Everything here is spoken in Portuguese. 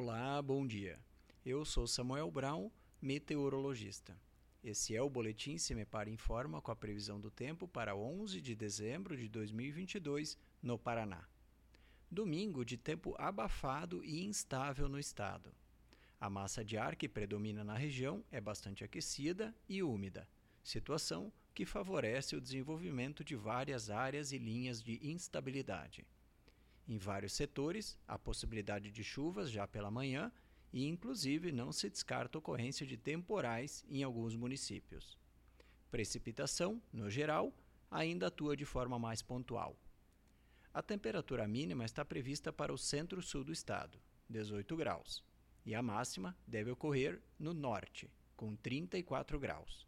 Olá, bom dia. Eu sou Samuel Brown, meteorologista. Esse é o boletim Semepar Informa com a previsão do tempo para 11 de dezembro de 2022 no Paraná. Domingo de tempo abafado e instável no estado. A massa de ar que predomina na região é bastante aquecida e úmida, situação que favorece o desenvolvimento de várias áreas e linhas de instabilidade. Em vários setores, há possibilidade de chuvas já pela manhã e, inclusive, não se descarta a ocorrência de temporais em alguns municípios. Precipitação, no geral, ainda atua de forma mais pontual. A temperatura mínima está prevista para o centro-sul do estado, 18 graus, e a máxima deve ocorrer no norte, com 34 graus.